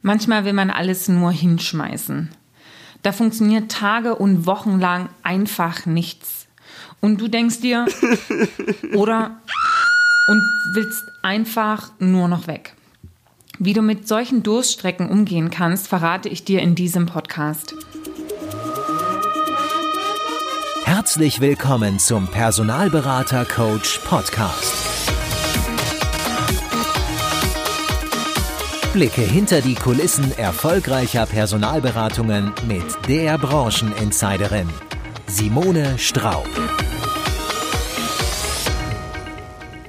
Manchmal will man alles nur hinschmeißen. Da funktioniert Tage und Wochen lang einfach nichts. Und du denkst dir, oder und willst einfach nur noch weg. Wie du mit solchen Durststrecken umgehen kannst, verrate ich dir in diesem Podcast. Herzlich willkommen zum Personalberater Coach Podcast. Blicke hinter die Kulissen erfolgreicher Personalberatungen mit der Brancheninsiderin Simone Straub.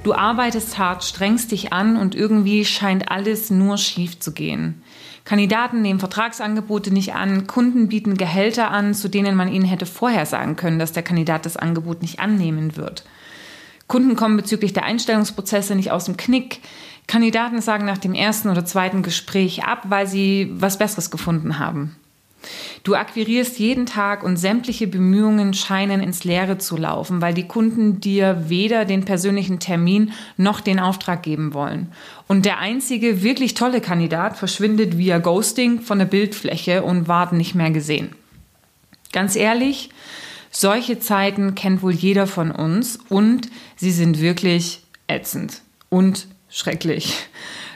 Du arbeitest hart, strengst dich an und irgendwie scheint alles nur schief zu gehen. Kandidaten nehmen Vertragsangebote nicht an, Kunden bieten Gehälter an, zu denen man ihnen hätte vorher sagen können, dass der Kandidat das Angebot nicht annehmen wird. Kunden kommen bezüglich der Einstellungsprozesse nicht aus dem Knick. Kandidaten sagen nach dem ersten oder zweiten Gespräch ab, weil sie was Besseres gefunden haben. Du akquirierst jeden Tag und sämtliche Bemühungen scheinen ins Leere zu laufen, weil die Kunden dir weder den persönlichen Termin noch den Auftrag geben wollen. Und der einzige wirklich tolle Kandidat verschwindet via Ghosting von der Bildfläche und ward nicht mehr gesehen. Ganz ehrlich, solche Zeiten kennt wohl jeder von uns und sie sind wirklich ätzend und schrecklich.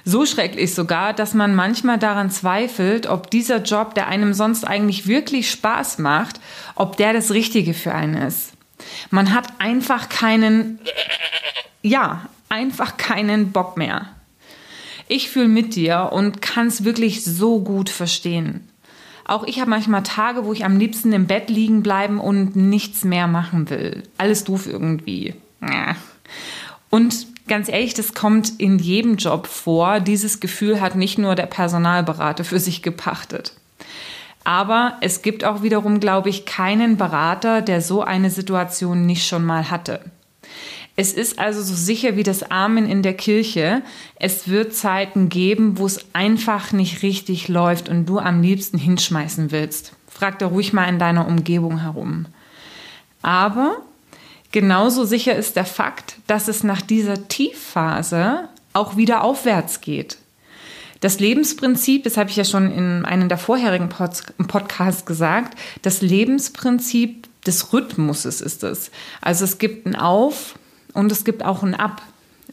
So schrecklich sogar, dass man manchmal daran zweifelt, ob dieser Job, der einem sonst eigentlich wirklich Spaß macht, ob der das Richtige für einen ist. Man hat einfach keinen, ja, einfach keinen Bock mehr. Ich fühle mit dir und kann es wirklich so gut verstehen. Auch ich habe manchmal Tage, wo ich am liebsten im Bett liegen bleiben und nichts mehr machen will. Alles doof irgendwie. Und ganz ehrlich, das kommt in jedem Job vor. Dieses Gefühl hat nicht nur der Personalberater für sich gepachtet. Aber es gibt auch wiederum, glaube ich, keinen Berater, der so eine Situation nicht schon mal hatte. Es ist also so sicher wie das Amen in der Kirche. Es wird Zeiten geben, wo es einfach nicht richtig läuft und du am liebsten hinschmeißen willst. Frag da ruhig mal in deiner Umgebung herum. Aber Genauso sicher ist der Fakt, dass es nach dieser Tiefphase auch wieder aufwärts geht. Das Lebensprinzip, das habe ich ja schon in einem der vorherigen Podcasts gesagt, das Lebensprinzip des Rhythmuses ist es. Also es gibt ein Auf und es gibt auch ein Ab.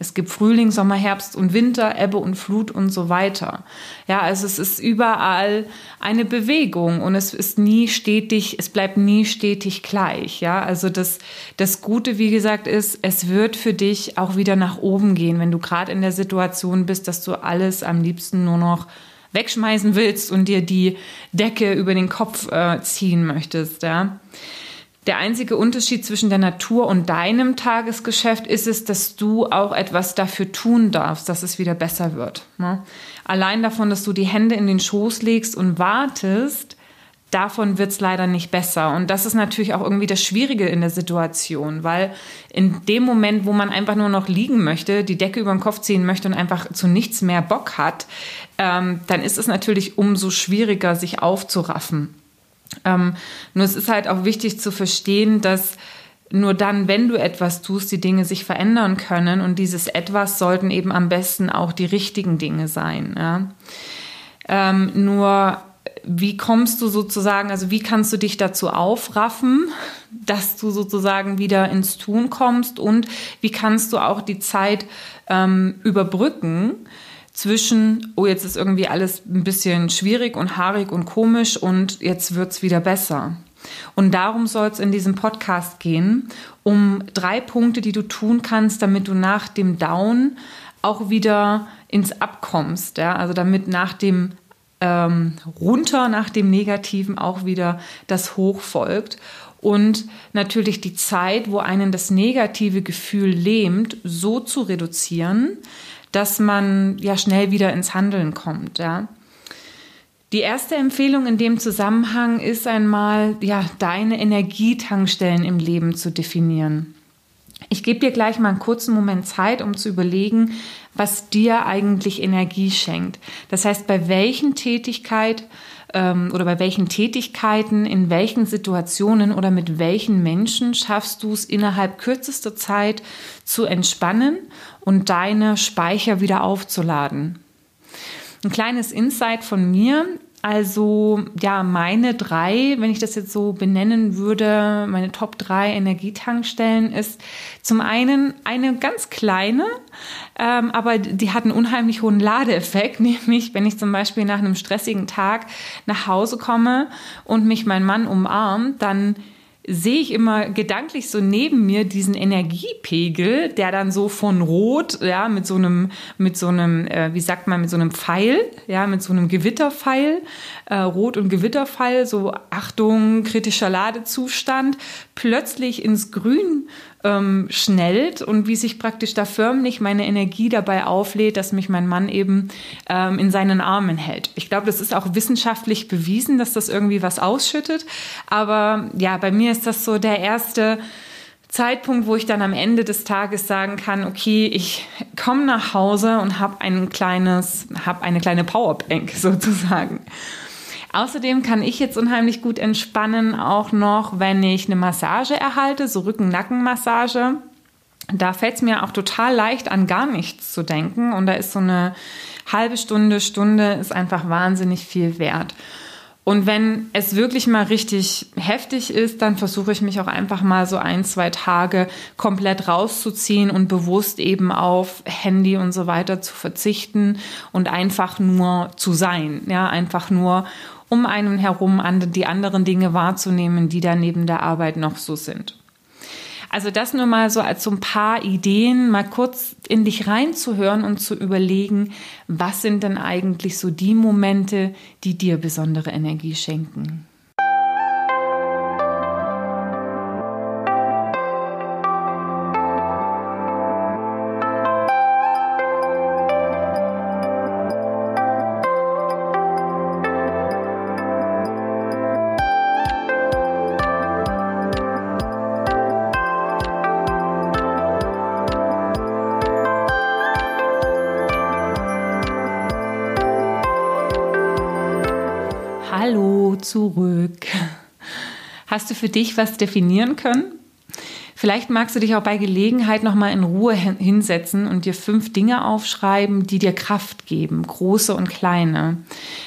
Es gibt Frühling, Sommer, Herbst und Winter, Ebbe und Flut und so weiter. Ja, also es ist überall eine Bewegung und es ist nie stetig, es bleibt nie stetig gleich. Ja, also das, das Gute, wie gesagt, ist, es wird für dich auch wieder nach oben gehen, wenn du gerade in der Situation bist, dass du alles am liebsten nur noch wegschmeißen willst und dir die Decke über den Kopf äh, ziehen möchtest. Ja. Der einzige Unterschied zwischen der Natur und deinem Tagesgeschäft ist es, dass du auch etwas dafür tun darfst, dass es wieder besser wird. Ne? Allein davon, dass du die Hände in den Schoß legst und wartest, davon wird es leider nicht besser. Und das ist natürlich auch irgendwie das Schwierige in der Situation, weil in dem Moment, wo man einfach nur noch liegen möchte, die Decke über den Kopf ziehen möchte und einfach zu nichts mehr Bock hat, ähm, dann ist es natürlich umso schwieriger, sich aufzuraffen. Ähm, nur es ist halt auch wichtig zu verstehen, dass nur dann, wenn du etwas tust, die Dinge sich verändern können. Und dieses etwas sollten eben am besten auch die richtigen Dinge sein. Ja? Ähm, nur wie kommst du sozusagen, also wie kannst du dich dazu aufraffen, dass du sozusagen wieder ins Tun kommst und wie kannst du auch die Zeit ähm, überbrücken, zwischen, oh, jetzt ist irgendwie alles ein bisschen schwierig und haarig und komisch und jetzt wird es wieder besser. Und darum soll es in diesem Podcast gehen, um drei Punkte, die du tun kannst, damit du nach dem Down auch wieder ins Abkommst. Ja? Also damit nach dem ähm, runter, nach dem Negativen auch wieder das Hoch folgt. Und natürlich die Zeit, wo einen das negative Gefühl lähmt, so zu reduzieren, dass man ja schnell wieder ins Handeln kommt. Ja. Die erste Empfehlung in dem Zusammenhang ist einmal, ja, deine Energietankstellen im Leben zu definieren. Ich gebe dir gleich mal einen kurzen Moment Zeit, um zu überlegen, was dir eigentlich Energie schenkt. Das heißt, bei welchen Tätigkeit ähm, oder bei welchen Tätigkeiten, in welchen Situationen oder mit welchen Menschen schaffst du es innerhalb kürzester Zeit zu entspannen und deine Speicher wieder aufzuladen. Ein kleines Insight von mir. Also ja, meine drei, wenn ich das jetzt so benennen würde, meine Top drei Energietankstellen ist zum einen eine ganz kleine, ähm, aber die hat einen unheimlich hohen Ladeeffekt, nämlich wenn ich zum Beispiel nach einem stressigen Tag nach Hause komme und mich mein Mann umarmt, dann sehe ich immer gedanklich so neben mir diesen Energiepegel, der dann so von Rot, ja, mit so einem, mit so einem, äh, wie sagt man, mit so einem Pfeil, ja, mit so einem Gewitterpfeil, äh, Rot- und Gewitterpfeil, so Achtung, kritischer Ladezustand, plötzlich ins Grün ähm, schnellt und wie sich praktisch da förmlich meine Energie dabei auflädt, dass mich mein Mann eben ähm, in seinen Armen hält. Ich glaube, das ist auch wissenschaftlich bewiesen, dass das irgendwie was ausschüttet. Aber ja, bei mir ist das so der erste Zeitpunkt, wo ich dann am Ende des Tages sagen kann, okay, ich komme nach Hause und habe ein kleines, habe eine kleine Powerbank sozusagen. Außerdem kann ich jetzt unheimlich gut entspannen, auch noch, wenn ich eine Massage erhalte, so Rücken-Nacken-Massage. Da fällt es mir auch total leicht an, gar nichts zu denken. Und da ist so eine halbe Stunde, Stunde ist einfach wahnsinnig viel wert. Und wenn es wirklich mal richtig heftig ist, dann versuche ich mich auch einfach mal so ein, zwei Tage komplett rauszuziehen und bewusst eben auf Handy und so weiter zu verzichten und einfach nur zu sein. Ja, einfach nur um einen herum die anderen Dinge wahrzunehmen, die da neben der Arbeit noch so sind. Also das nur mal so als so ein paar Ideen, mal kurz in dich reinzuhören und zu überlegen, was sind denn eigentlich so die Momente, die dir besondere Energie schenken. Zurück. Hast du für dich was definieren können? Vielleicht magst du dich auch bei Gelegenheit noch mal in Ruhe hinsetzen und dir fünf Dinge aufschreiben, die dir Kraft geben, große und kleine.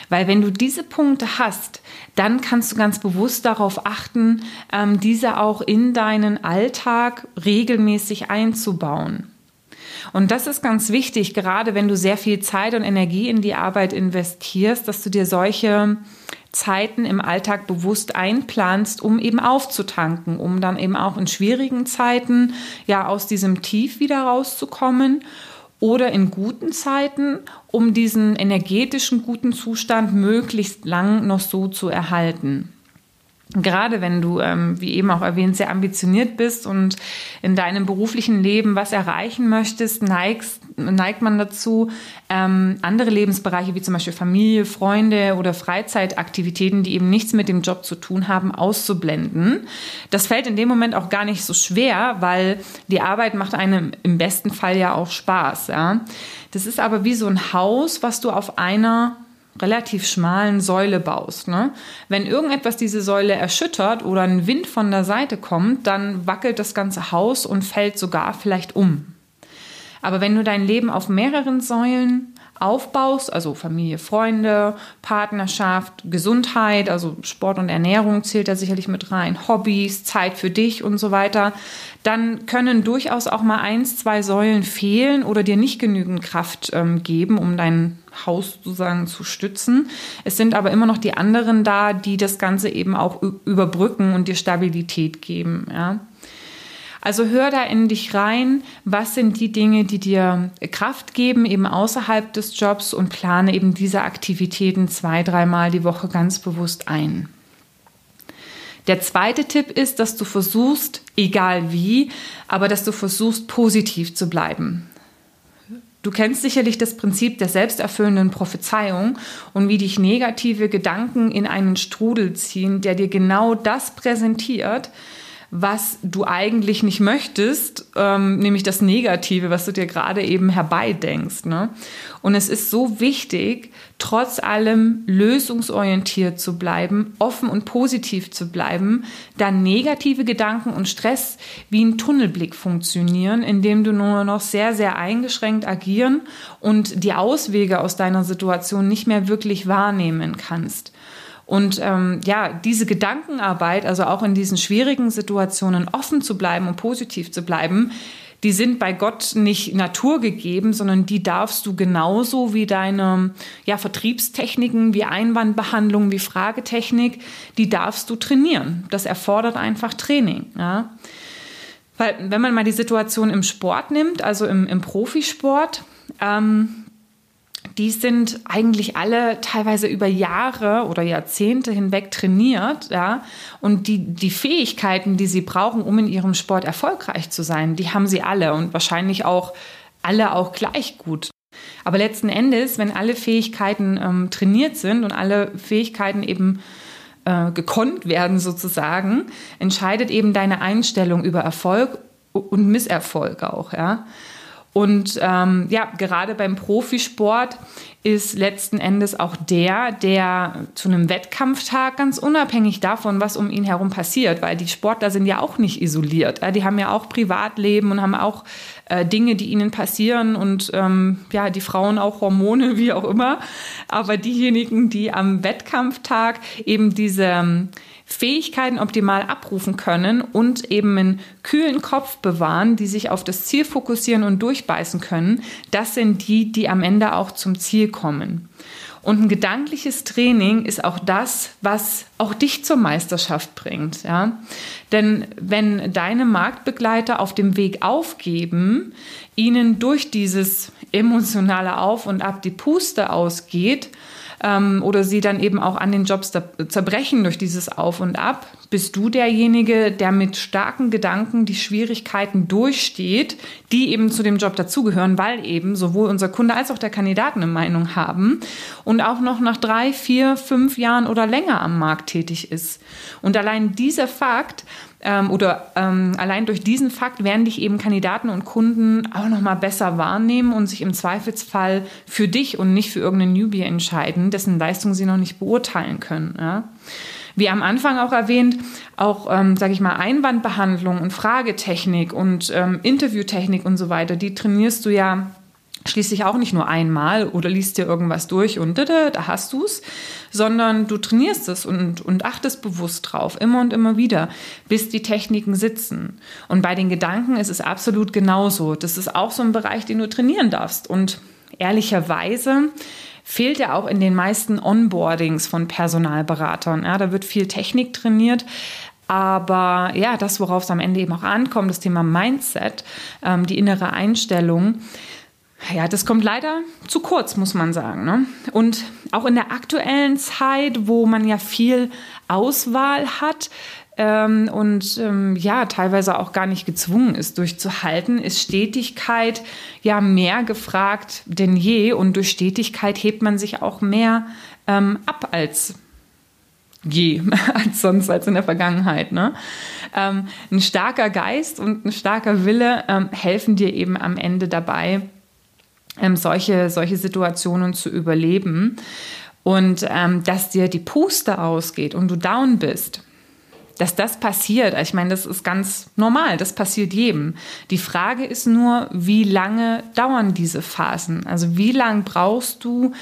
Weil wenn du diese Punkte hast, dann kannst du ganz bewusst darauf achten, ähm, diese auch in deinen Alltag regelmäßig einzubauen. Und das ist ganz wichtig, gerade wenn du sehr viel Zeit und Energie in die Arbeit investierst, dass du dir solche Zeiten im Alltag bewusst einplanst, um eben aufzutanken, um dann eben auch in schwierigen Zeiten ja aus diesem Tief wieder rauszukommen oder in guten Zeiten, um diesen energetischen guten Zustand möglichst lang noch so zu erhalten gerade wenn du, ähm, wie eben auch erwähnt, sehr ambitioniert bist und in deinem beruflichen Leben was erreichen möchtest, neigst, neigt man dazu, ähm, andere Lebensbereiche wie zum Beispiel Familie, Freunde oder Freizeitaktivitäten, die eben nichts mit dem Job zu tun haben, auszublenden. Das fällt in dem Moment auch gar nicht so schwer, weil die Arbeit macht einem im besten Fall ja auch Spaß. Ja? Das ist aber wie so ein Haus, was du auf einer relativ schmalen Säule baust. Ne? Wenn irgendetwas diese Säule erschüttert oder ein Wind von der Seite kommt, dann wackelt das ganze Haus und fällt sogar vielleicht um. Aber wenn du dein Leben auf mehreren Säulen aufbaust, also Familie, Freunde, Partnerschaft, Gesundheit, also Sport und Ernährung zählt da sicherlich mit rein, Hobbys, Zeit für dich und so weiter, dann können durchaus auch mal eins, zwei Säulen fehlen oder dir nicht genügend Kraft ähm, geben, um dein Haus sozusagen zu stützen. Es sind aber immer noch die anderen da, die das Ganze eben auch überbrücken und dir Stabilität geben. Ja. Also hör da in dich rein, was sind die Dinge, die dir Kraft geben, eben außerhalb des Jobs und plane eben diese Aktivitäten zwei, dreimal die Woche ganz bewusst ein. Der zweite Tipp ist, dass du versuchst, egal wie, aber dass du versuchst, positiv zu bleiben. Du kennst sicherlich das Prinzip der selbsterfüllenden Prophezeiung und wie dich negative Gedanken in einen Strudel ziehen, der dir genau das präsentiert, was du eigentlich nicht möchtest, ähm, nämlich das Negative, was du dir gerade eben herbeidenkst. Ne? Und es ist so wichtig, trotz allem lösungsorientiert zu bleiben, offen und positiv zu bleiben, da negative Gedanken und Stress wie ein Tunnelblick funktionieren, indem du nur noch sehr, sehr eingeschränkt agieren und die Auswege aus deiner Situation nicht mehr wirklich wahrnehmen kannst. Und ähm, ja, diese Gedankenarbeit, also auch in diesen schwierigen Situationen offen zu bleiben und positiv zu bleiben, die sind bei Gott nicht naturgegeben, sondern die darfst du genauso wie deine ja, Vertriebstechniken, wie Einwandbehandlung, wie Fragetechnik, die darfst du trainieren. Das erfordert einfach Training. Ja. Weil, wenn man mal die Situation im Sport nimmt, also im, im Profisport, ähm, die sind eigentlich alle teilweise über Jahre oder Jahrzehnte hinweg trainiert, ja. Und die, die Fähigkeiten, die sie brauchen, um in ihrem Sport erfolgreich zu sein, die haben sie alle und wahrscheinlich auch alle auch gleich gut. Aber letzten Endes, wenn alle Fähigkeiten ähm, trainiert sind und alle Fähigkeiten eben äh, gekonnt werden sozusagen, entscheidet eben deine Einstellung über Erfolg und Misserfolg auch, ja. Und ähm, ja, gerade beim Profisport ist letzten Endes auch der, der zu einem Wettkampftag ganz unabhängig davon, was um ihn herum passiert, weil die Sportler sind ja auch nicht isoliert. Die haben ja auch Privatleben und haben auch äh, Dinge, die ihnen passieren und ähm, ja, die Frauen auch Hormone, wie auch immer. Aber diejenigen, die am Wettkampftag eben diese ähm, Fähigkeiten optimal abrufen können und eben einen kühlen Kopf bewahren, die sich auf das Ziel fokussieren und durchbeißen können, das sind die, die am Ende auch zum Ziel kommen. Und ein gedankliches Training ist auch das, was auch dich zur Meisterschaft bringt. Ja? Denn wenn deine Marktbegleiter auf dem Weg aufgeben, ihnen durch dieses emotionale Auf und Ab die Puste ausgeht, ähm, oder sie dann eben auch an den Jobs zerbrechen durch dieses Auf und Ab, bist du derjenige, der mit starken Gedanken die Schwierigkeiten durchsteht, die eben zu dem Job dazugehören, weil eben sowohl unser Kunde als auch der Kandidat eine Meinung haben und auch noch nach drei, vier, fünf Jahren oder länger am Markt tätig ist. Und allein dieser Fakt ähm, oder ähm, allein durch diesen Fakt werden dich eben Kandidaten und Kunden auch noch mal besser wahrnehmen und sich im Zweifelsfall für dich und nicht für irgendeinen Newbie entscheiden, dessen Leistung sie noch nicht beurteilen können. Ja? Wie am Anfang auch erwähnt, auch, ähm, sage ich mal, Einwandbehandlung und Fragetechnik und ähm, Interviewtechnik und so weiter, die trainierst du ja schließlich auch nicht nur einmal oder liest dir irgendwas durch und da, da hast du's, sondern du trainierst es und, und achtest bewusst drauf, immer und immer wieder, bis die Techniken sitzen. Und bei den Gedanken ist es absolut genauso. Das ist auch so ein Bereich, den du trainieren darfst. Und ehrlicherweise fehlt ja auch in den meisten Onboardings von Personalberatern. Ja, da wird viel Technik trainiert, aber ja, das, worauf es am Ende eben auch ankommt, das Thema Mindset, ähm, die innere Einstellung, ja, das kommt leider zu kurz, muss man sagen. Ne? Und auch in der aktuellen Zeit, wo man ja viel Auswahl hat ähm, und ähm, ja, teilweise auch gar nicht gezwungen ist, durchzuhalten, ist Stetigkeit ja mehr gefragt denn je. Und durch Stetigkeit hebt man sich auch mehr ähm, ab als je, als sonst, als in der Vergangenheit. Ne? Ähm, ein starker Geist und ein starker Wille ähm, helfen dir eben am Ende dabei, ähm, solche, solche Situationen zu überleben. Und ähm, dass dir die Puste ausgeht und du down bist, dass das passiert, ich meine, das ist ganz normal, das passiert jedem. Die Frage ist nur, wie lange dauern diese Phasen? Also wie lange brauchst du,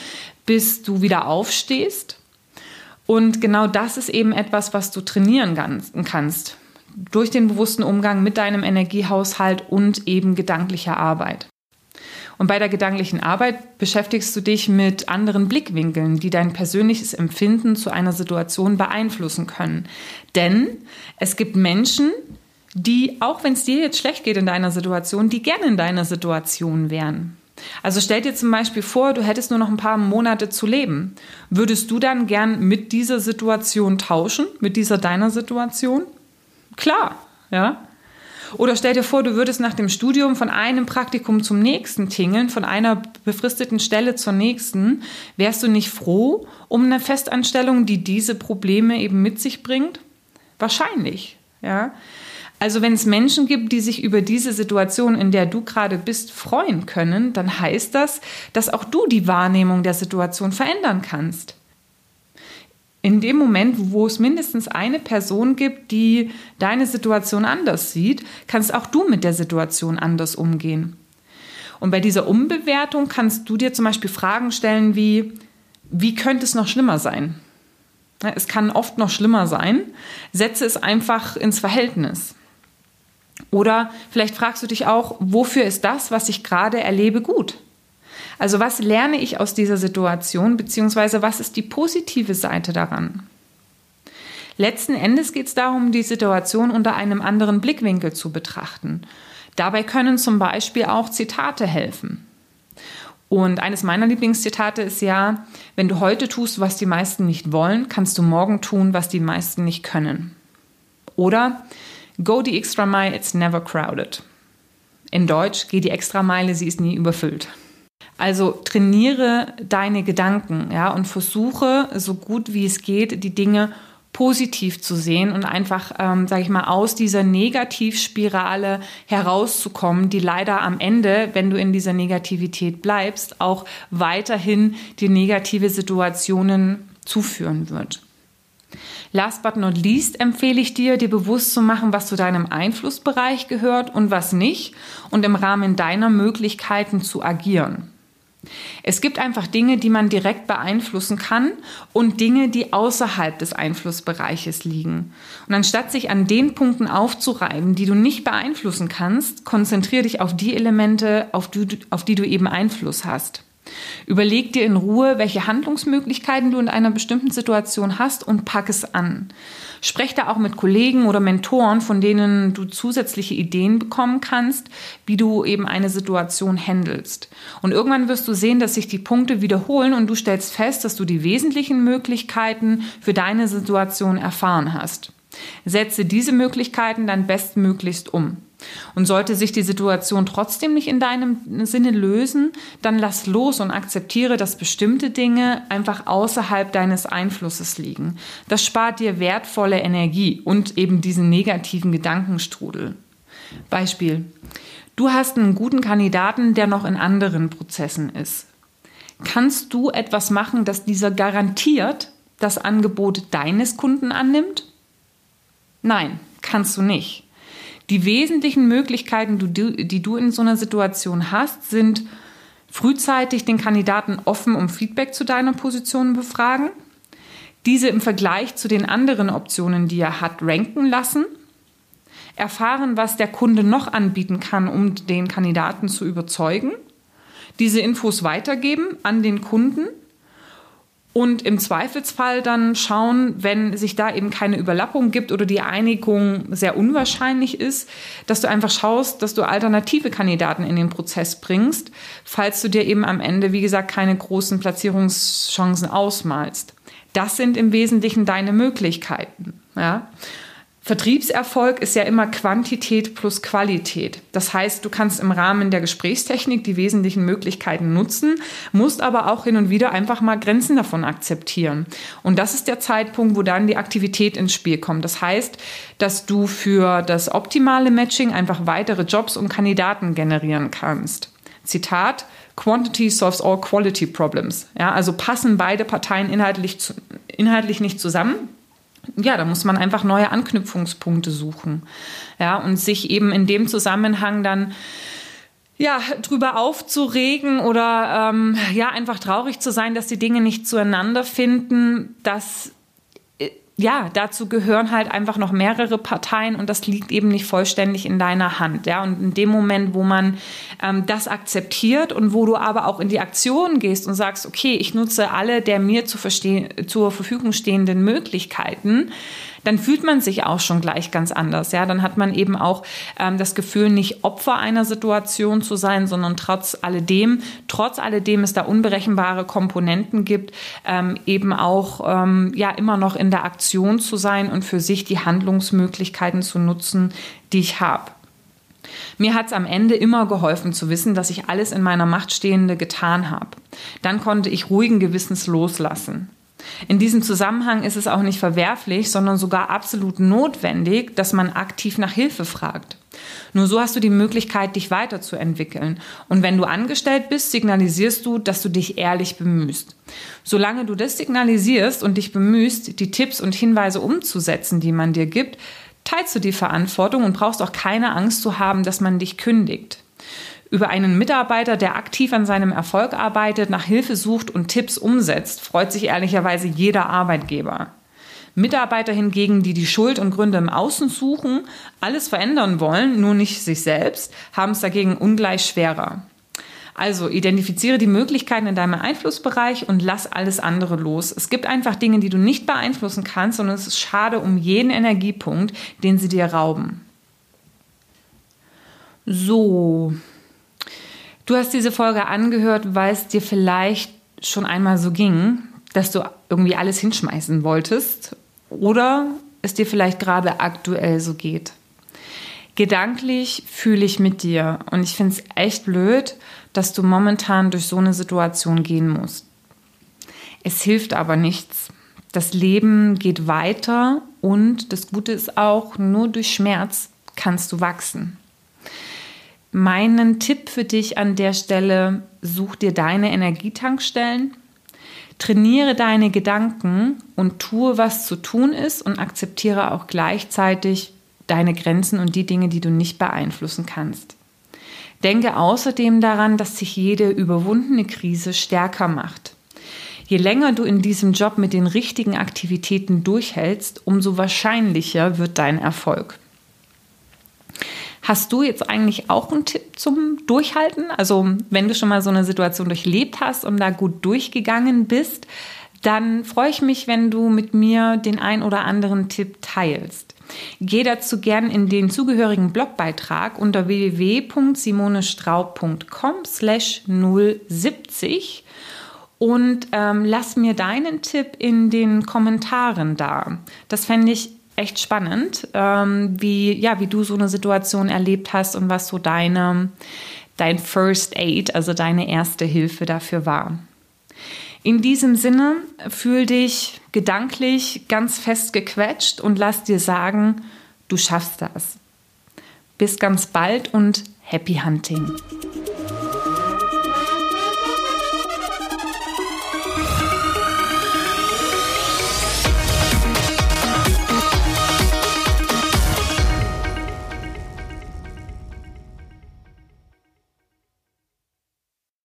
bis du wieder aufstehst? Und genau das ist eben etwas, was du trainieren kannst. Durch den bewussten Umgang mit deinem Energiehaushalt und eben gedanklicher Arbeit. Und bei der gedanklichen Arbeit beschäftigst du dich mit anderen Blickwinkeln, die dein persönliches Empfinden zu einer Situation beeinflussen können. Denn es gibt Menschen, die, auch wenn es dir jetzt schlecht geht in deiner Situation, die gerne in deiner Situation wären. Also stell dir zum Beispiel vor, du hättest nur noch ein paar Monate zu leben. Würdest du dann gern mit dieser Situation tauschen, mit dieser deiner Situation? Klar, ja. Oder stell dir vor, du würdest nach dem Studium von einem Praktikum zum nächsten tingeln, von einer befristeten Stelle zur nächsten. Wärst du nicht froh um eine Festanstellung, die diese Probleme eben mit sich bringt? Wahrscheinlich, ja. Also wenn es Menschen gibt, die sich über diese Situation, in der du gerade bist, freuen können, dann heißt das, dass auch du die Wahrnehmung der Situation verändern kannst. In dem Moment, wo es mindestens eine Person gibt, die deine Situation anders sieht, kannst auch du mit der Situation anders umgehen. Und bei dieser Umbewertung kannst du dir zum Beispiel Fragen stellen wie, wie könnte es noch schlimmer sein? Es kann oft noch schlimmer sein. Setze es einfach ins Verhältnis. Oder vielleicht fragst du dich auch, wofür ist das, was ich gerade erlebe, gut? Also was lerne ich aus dieser Situation, beziehungsweise was ist die positive Seite daran? Letzten Endes geht es darum, die Situation unter einem anderen Blickwinkel zu betrachten. Dabei können zum Beispiel auch Zitate helfen. Und eines meiner Lieblingszitate ist ja, wenn du heute tust, was die meisten nicht wollen, kannst du morgen tun, was die meisten nicht können. Oder Go the extra mile, it's never crowded. In Deutsch, geh die extra Meile, sie ist nie überfüllt. Also trainiere deine Gedanken, ja, und versuche so gut wie es geht, die Dinge positiv zu sehen und einfach, ähm, sage ich mal, aus dieser Negativspirale herauszukommen, die leider am Ende, wenn du in dieser Negativität bleibst, auch weiterhin die negative Situationen zuführen wird. Last but not least empfehle ich dir, dir bewusst zu machen, was zu deinem Einflussbereich gehört und was nicht und im Rahmen deiner Möglichkeiten zu agieren. Es gibt einfach Dinge, die man direkt beeinflussen kann und Dinge, die außerhalb des Einflussbereiches liegen. Und anstatt sich an den Punkten aufzureiben, die du nicht beeinflussen kannst, konzentriere dich auf die Elemente, auf die, auf die du eben Einfluss hast. Überleg dir in Ruhe, welche Handlungsmöglichkeiten du in einer bestimmten Situation hast und pack es an. Sprech da auch mit Kollegen oder Mentoren, von denen du zusätzliche Ideen bekommen kannst, wie du eben eine Situation handelst. Und irgendwann wirst du sehen, dass sich die Punkte wiederholen und du stellst fest, dass du die wesentlichen Möglichkeiten für deine Situation erfahren hast. Setze diese Möglichkeiten dann bestmöglichst um. Und sollte sich die Situation trotzdem nicht in deinem Sinne lösen, dann lass los und akzeptiere, dass bestimmte Dinge einfach außerhalb deines Einflusses liegen. Das spart dir wertvolle Energie und eben diesen negativen Gedankenstrudel. Beispiel. Du hast einen guten Kandidaten, der noch in anderen Prozessen ist. Kannst du etwas machen, dass dieser garantiert das Angebot deines Kunden annimmt? Nein, kannst du nicht. Die wesentlichen Möglichkeiten, die du in so einer Situation hast, sind frühzeitig den Kandidaten offen um Feedback zu deiner Position befragen, diese im Vergleich zu den anderen Optionen, die er hat, ranken lassen, erfahren, was der Kunde noch anbieten kann, um den Kandidaten zu überzeugen, diese Infos weitergeben an den Kunden und im Zweifelsfall dann schauen, wenn sich da eben keine Überlappung gibt oder die Einigung sehr unwahrscheinlich ist, dass du einfach schaust, dass du alternative Kandidaten in den Prozess bringst, falls du dir eben am Ende, wie gesagt, keine großen Platzierungschancen ausmalst. Das sind im Wesentlichen deine Möglichkeiten. Ja? Vertriebserfolg ist ja immer Quantität plus Qualität. Das heißt, du kannst im Rahmen der Gesprächstechnik die wesentlichen Möglichkeiten nutzen, musst aber auch hin und wieder einfach mal Grenzen davon akzeptieren. Und das ist der Zeitpunkt, wo dann die Aktivität ins Spiel kommt. Das heißt, dass du für das optimale Matching einfach weitere Jobs und Kandidaten generieren kannst. Zitat, Quantity solves all quality problems. Ja, also passen beide Parteien inhaltlich, inhaltlich nicht zusammen ja, da muss man einfach neue Anknüpfungspunkte suchen. Ja, und sich eben in dem Zusammenhang dann ja, drüber aufzuregen oder ähm, ja, einfach traurig zu sein, dass die Dinge nicht zueinander finden, das ja, dazu gehören halt einfach noch mehrere Parteien und das liegt eben nicht vollständig in deiner Hand. Ja, und in dem Moment, wo man ähm, das akzeptiert und wo du aber auch in die Aktion gehst und sagst, okay, ich nutze alle der mir zu zur Verfügung stehenden Möglichkeiten, dann fühlt man sich auch schon gleich ganz anders. Ja, dann hat man eben auch ähm, das Gefühl, nicht Opfer einer Situation zu sein, sondern trotz alledem, trotz alledem es da unberechenbare Komponenten gibt, ähm, eben auch ähm, ja immer noch in der Aktion zu sein und für sich die Handlungsmöglichkeiten zu nutzen, die ich habe. Mir hat es am Ende immer geholfen zu wissen, dass ich alles in meiner Macht Stehende getan habe. Dann konnte ich ruhigen Gewissens loslassen. In diesem Zusammenhang ist es auch nicht verwerflich, sondern sogar absolut notwendig, dass man aktiv nach Hilfe fragt. Nur so hast du die Möglichkeit, dich weiterzuentwickeln. Und wenn du angestellt bist, signalisierst du, dass du dich ehrlich bemühst. Solange du das signalisierst und dich bemühst, die Tipps und Hinweise umzusetzen, die man dir gibt, teilst du die Verantwortung und brauchst auch keine Angst zu haben, dass man dich kündigt. Über einen Mitarbeiter, der aktiv an seinem Erfolg arbeitet, nach Hilfe sucht und Tipps umsetzt, freut sich ehrlicherweise jeder Arbeitgeber. Mitarbeiter hingegen, die die Schuld und Gründe im Außen suchen, alles verändern wollen, nur nicht sich selbst, haben es dagegen ungleich schwerer. Also identifiziere die Möglichkeiten in deinem Einflussbereich und lass alles andere los. Es gibt einfach Dinge, die du nicht beeinflussen kannst und es ist schade um jeden Energiepunkt, den sie dir rauben. So, du hast diese Folge angehört, weil es dir vielleicht schon einmal so ging, dass du irgendwie alles hinschmeißen wolltest oder es dir vielleicht gerade aktuell so geht. Gedanklich fühle ich mit dir und ich finde es echt blöd, dass du momentan durch so eine Situation gehen musst. Es hilft aber nichts. Das Leben geht weiter und das Gute ist auch, nur durch Schmerz kannst du wachsen. Meinen Tipp für dich an der Stelle, such dir deine Energietankstellen, trainiere deine Gedanken und tue, was zu tun ist und akzeptiere auch gleichzeitig deine Grenzen und die Dinge, die du nicht beeinflussen kannst. Denke außerdem daran, dass sich jede überwundene Krise stärker macht. Je länger du in diesem Job mit den richtigen Aktivitäten durchhältst, umso wahrscheinlicher wird dein Erfolg. Hast du jetzt eigentlich auch einen Tipp zum Durchhalten? Also wenn du schon mal so eine Situation durchlebt hast und da gut durchgegangen bist, dann freue ich mich, wenn du mit mir den ein oder anderen Tipp teilst. Geh dazu gern in den zugehörigen Blogbeitrag unter www.simonestraub.com slash 070 und ähm, lass mir deinen Tipp in den Kommentaren da. Das fände ich echt spannend, ähm, wie, ja, wie du so eine Situation erlebt hast und was so deine, dein First Aid, also deine erste Hilfe dafür war. In diesem Sinne, fühl dich gedanklich ganz fest gequetscht und lass dir sagen, du schaffst das. Bis ganz bald und happy hunting.